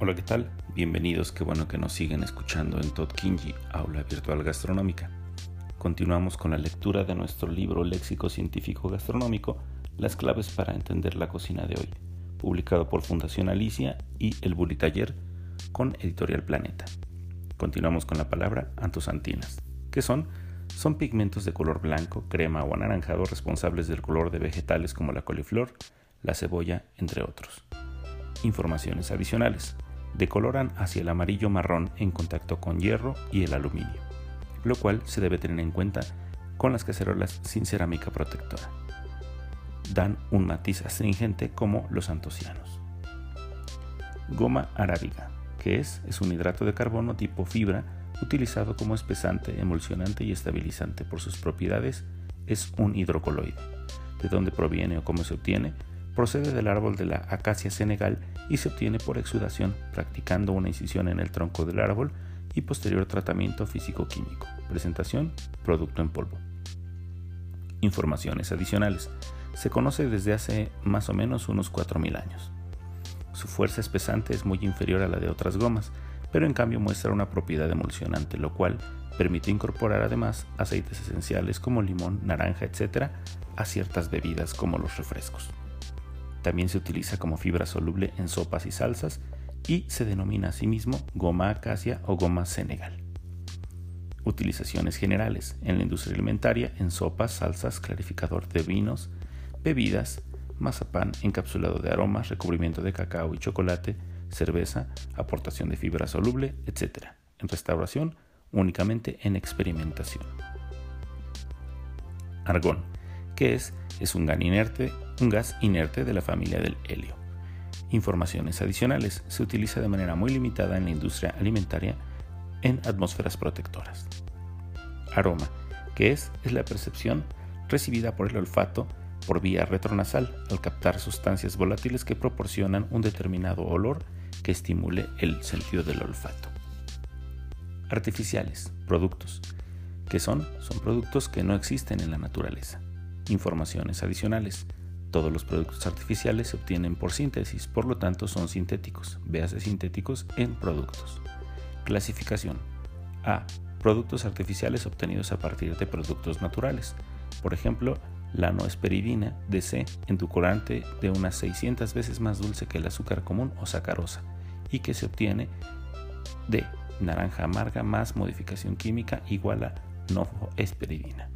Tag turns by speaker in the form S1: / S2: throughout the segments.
S1: Hola, ¿qué tal? Bienvenidos, qué bueno que nos siguen escuchando en Todd Kinji, Aula Virtual Gastronómica. Continuamos con la lectura de nuestro libro Léxico Científico Gastronómico, Las claves para entender la cocina de hoy, publicado por Fundación Alicia y El Bully Taller con Editorial Planeta. Continuamos con la palabra antosantinas. ¿Qué son? Son pigmentos de color blanco, crema o anaranjado responsables del color de vegetales como la coliflor, la cebolla, entre otros. Informaciones adicionales decoloran hacia el amarillo marrón en contacto con hierro y el aluminio, lo cual se debe tener en cuenta con las cacerolas sin cerámica protectora. Dan un matiz astringente como los antocianos. Goma arábiga, que es, es un hidrato de carbono tipo fibra utilizado como espesante, emulsionante y estabilizante por sus propiedades, es un hidrocoloide. De dónde proviene o cómo se obtiene, procede del árbol de la acacia senegal y se obtiene por exudación, practicando una incisión en el tronco del árbol y posterior tratamiento físico-químico. Presentación, producto en polvo. Informaciones adicionales. Se conoce desde hace más o menos unos 4.000 años. Su fuerza espesante es muy inferior a la de otras gomas, pero en cambio muestra una propiedad emulsionante, lo cual permite incorporar además aceites esenciales como limón, naranja, etc. a ciertas bebidas como los refrescos. También se utiliza como fibra soluble en sopas y salsas y se denomina asimismo goma acacia o goma senegal. Utilizaciones generales en la industria alimentaria en sopas, salsas, clarificador de vinos, bebidas, mazapán, encapsulado de aromas, recubrimiento de cacao y chocolate, cerveza, aportación de fibra soluble, etc. En restauración, únicamente en experimentación. Argón, que es, es un gas inerte un gas inerte de la familia del helio. Informaciones adicionales. Se utiliza de manera muy limitada en la industria alimentaria en atmósferas protectoras. Aroma, que es, es la percepción recibida por el olfato por vía retronasal al captar sustancias volátiles que proporcionan un determinado olor que estimule el sentido del olfato. Artificiales, productos. ¿Qué son? Son productos que no existen en la naturaleza. Informaciones adicionales. Todos los productos artificiales se obtienen por síntesis, por lo tanto son sintéticos. Véase sintéticos en productos. Clasificación. A. Productos artificiales obtenidos a partir de productos naturales. Por ejemplo, la noesperidina DC, endulcorante de unas 600 veces más dulce que el azúcar común o sacarosa, y que se obtiene de naranja amarga más modificación química igual a noesperidina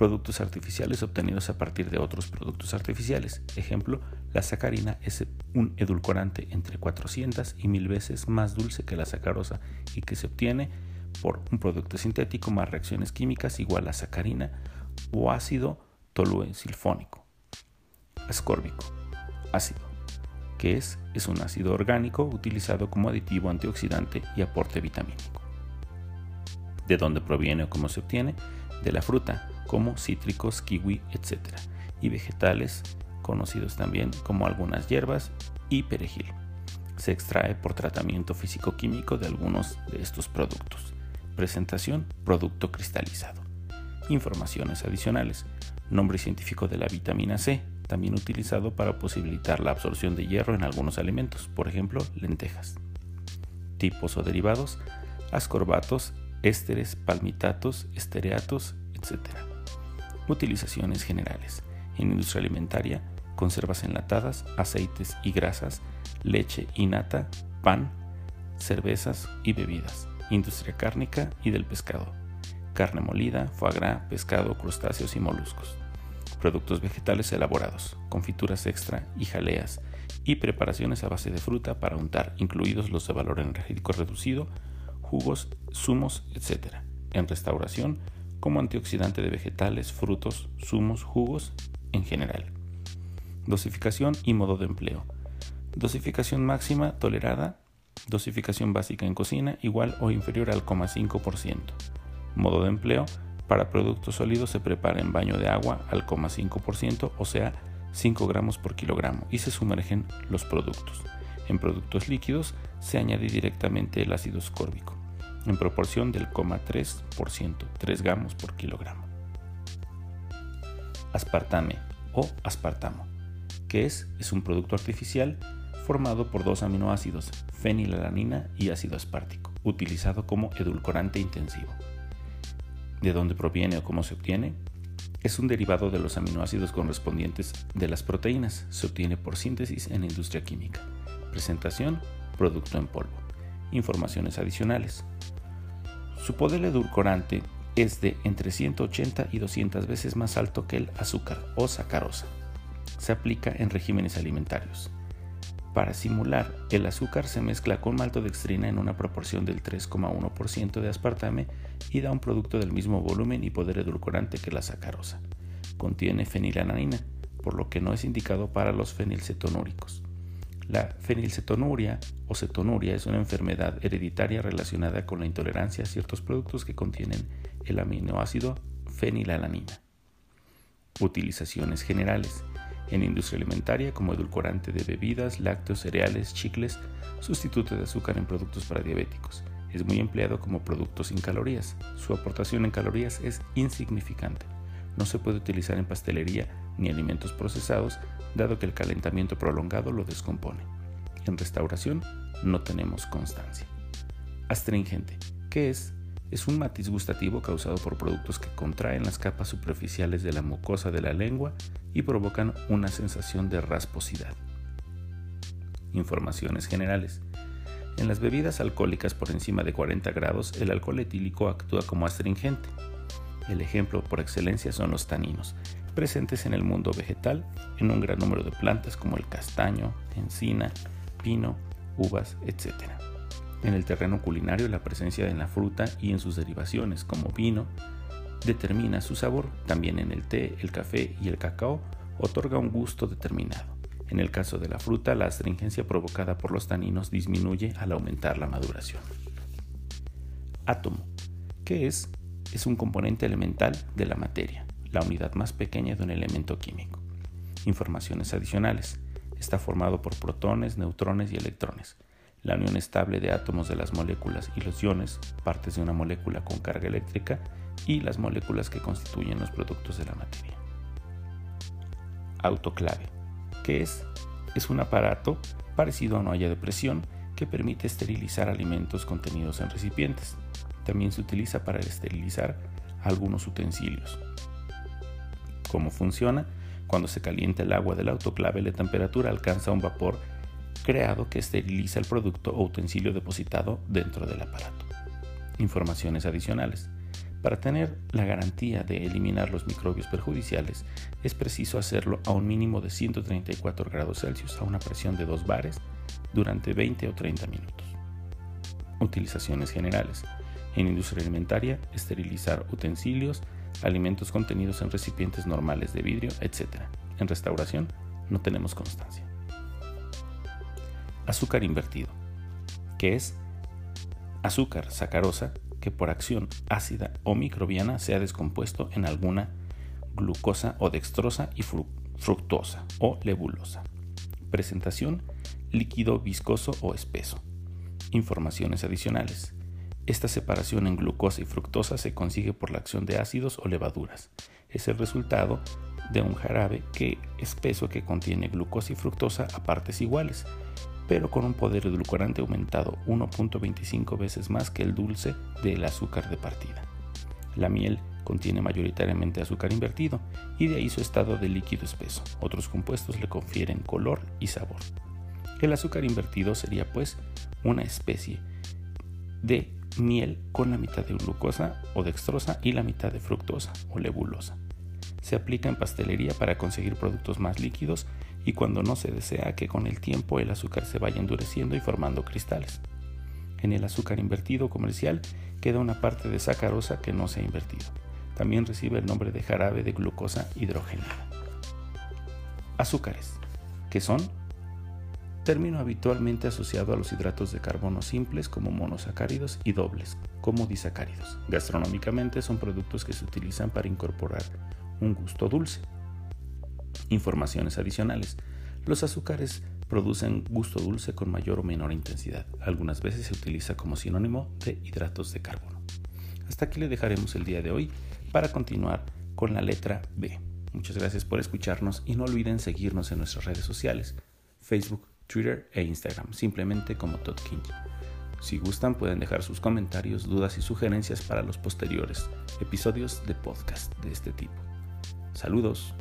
S1: productos artificiales obtenidos a partir de otros productos artificiales. Ejemplo, la sacarina es un edulcorante entre 400 y 1000 veces más dulce que la sacarosa y que se obtiene por un producto sintético más reacciones químicas igual a sacarina o ácido toluensilfónico. Ascórbico, ácido, que es, es un ácido orgánico utilizado como aditivo antioxidante y aporte vitamínico. ¿De dónde proviene o cómo se obtiene? De la fruta, como cítricos, kiwi, etc. Y vegetales, conocidos también como algunas hierbas y perejil. Se extrae por tratamiento físico-químico de algunos de estos productos. Presentación, producto cristalizado. Informaciones adicionales. Nombre científico de la vitamina C, también utilizado para posibilitar la absorción de hierro en algunos alimentos, por ejemplo, lentejas. Tipos o derivados, ascorbatos, ésteres, palmitatos, estereatos, etc. Utilizaciones generales. En industria alimentaria, conservas enlatadas, aceites y grasas, leche y nata, pan, cervezas y bebidas. Industria cárnica y del pescado. Carne molida, foie gras, pescado, crustáceos y moluscos. Productos vegetales elaborados, confituras extra y jaleas, y preparaciones a base de fruta para untar, incluidos los de valor energético reducido, jugos, zumos, etc. En restauración, como antioxidante de vegetales, frutos, zumos, jugos en general. Dosificación y modo de empleo. Dosificación máxima tolerada, dosificación básica en cocina igual o inferior al 0,5%. Modo de empleo, para productos sólidos se prepara en baño de agua al 0,5%, o sea, 5 gramos por kilogramo, y se sumergen los productos. En productos líquidos se añade directamente el ácido ascórbico en proporción del 0,3%, 3 gramos por kilogramo. Aspartame o aspartamo, que es, es un producto artificial formado por dos aminoácidos, fenilalanina y ácido aspartico, utilizado como edulcorante intensivo. ¿De dónde proviene o cómo se obtiene? Es un derivado de los aminoácidos correspondientes de las proteínas. Se obtiene por síntesis en industria química. Presentación, producto en polvo. Informaciones adicionales. Su poder edulcorante es de entre 180 y 200 veces más alto que el azúcar o sacarosa. Se aplica en regímenes alimentarios. Para simular, el azúcar se mezcla con maltodextrina en una proporción del 3,1% de aspartame y da un producto del mismo volumen y poder edulcorante que la sacarosa. Contiene fenilalanina, por lo que no es indicado para los fenilcetonúricos. La fenilcetonuria o cetonuria es una enfermedad hereditaria relacionada con la intolerancia a ciertos productos que contienen el aminoácido fenilalanina. Utilizaciones generales en industria alimentaria como edulcorante de bebidas, lácteos, cereales, chicles, sustituto de azúcar en productos para diabéticos. Es muy empleado como producto sin calorías. Su aportación en calorías es insignificante. No se puede utilizar en pastelería ni alimentos procesados, dado que el calentamiento prolongado lo descompone. En restauración no tenemos constancia. Astringente. ¿Qué es? es un matiz gustativo causado por productos que contraen las capas superficiales de la mucosa de la lengua y provocan una sensación de rasposidad. Informaciones generales. En las bebidas alcohólicas por encima de 40 grados, el alcohol etílico actúa como astringente. El ejemplo por excelencia son los taninos, presentes en el mundo vegetal en un gran número de plantas como el castaño, encina, pino, uvas, etc. En el terreno culinario, la presencia en la fruta y en sus derivaciones, como vino, determina su sabor. También en el té, el café y el cacao otorga un gusto determinado. En el caso de la fruta, la astringencia provocada por los taninos disminuye al aumentar la maduración. Átomo. ¿Qué es? Es un componente elemental de la materia, la unidad más pequeña de un elemento químico. Informaciones adicionales. Está formado por protones, neutrones y electrones la unión estable de átomos de las moléculas y los iones, partes de una molécula con carga eléctrica, y las moléculas que constituyen los productos de la materia. Autoclave. ¿Qué es? Es un aparato parecido a una olla de presión que permite esterilizar alimentos contenidos en recipientes. También se utiliza para esterilizar algunos utensilios. ¿Cómo funciona? Cuando se calienta el agua del autoclave, la temperatura alcanza un vapor creado que esteriliza el producto o utensilio depositado dentro del aparato. Informaciones adicionales. Para tener la garantía de eliminar los microbios perjudiciales, es preciso hacerlo a un mínimo de 134 grados Celsius a una presión de 2 bares durante 20 o 30 minutos. Utilizaciones generales. En industria alimentaria, esterilizar utensilios, alimentos contenidos en recipientes normales de vidrio, etc. En restauración, no tenemos constancia azúcar invertido, que es azúcar sacarosa que por acción ácida o microbiana se ha descompuesto en alguna glucosa o dextrosa y fructosa o lebulosa. Presentación líquido viscoso o espeso. Informaciones adicionales. Esta separación en glucosa y fructosa se consigue por la acción de ácidos o levaduras. Es el resultado de un jarabe que espeso que contiene glucosa y fructosa a partes iguales pero con un poder edulcorante aumentado 1.25 veces más que el dulce del azúcar de partida. La miel contiene mayoritariamente azúcar invertido y de ahí su estado de líquido espeso. Otros compuestos le confieren color y sabor. El azúcar invertido sería pues una especie de miel con la mitad de glucosa o dextrosa y la mitad de fructosa o lebulosa. Se aplica en pastelería para conseguir productos más líquidos y cuando no se desea que con el tiempo el azúcar se vaya endureciendo y formando cristales. En el azúcar invertido comercial queda una parte de sacarosa que no se ha invertido. También recibe el nombre de jarabe de glucosa hidrogenada. Azúcares, que son término habitualmente asociado a los hidratos de carbono simples como monosacáridos y dobles como disacáridos. Gastronómicamente son productos que se utilizan para incorporar un gusto dulce, Informaciones adicionales. Los azúcares producen gusto dulce con mayor o menor intensidad. Algunas veces se utiliza como sinónimo de hidratos de carbono. Hasta aquí le dejaremos el día de hoy para continuar con la letra B. Muchas gracias por escucharnos y no olviden seguirnos en nuestras redes sociales, Facebook, Twitter e Instagram, simplemente como Todd. Si gustan pueden dejar sus comentarios, dudas y sugerencias para los posteriores episodios de podcast de este tipo. Saludos.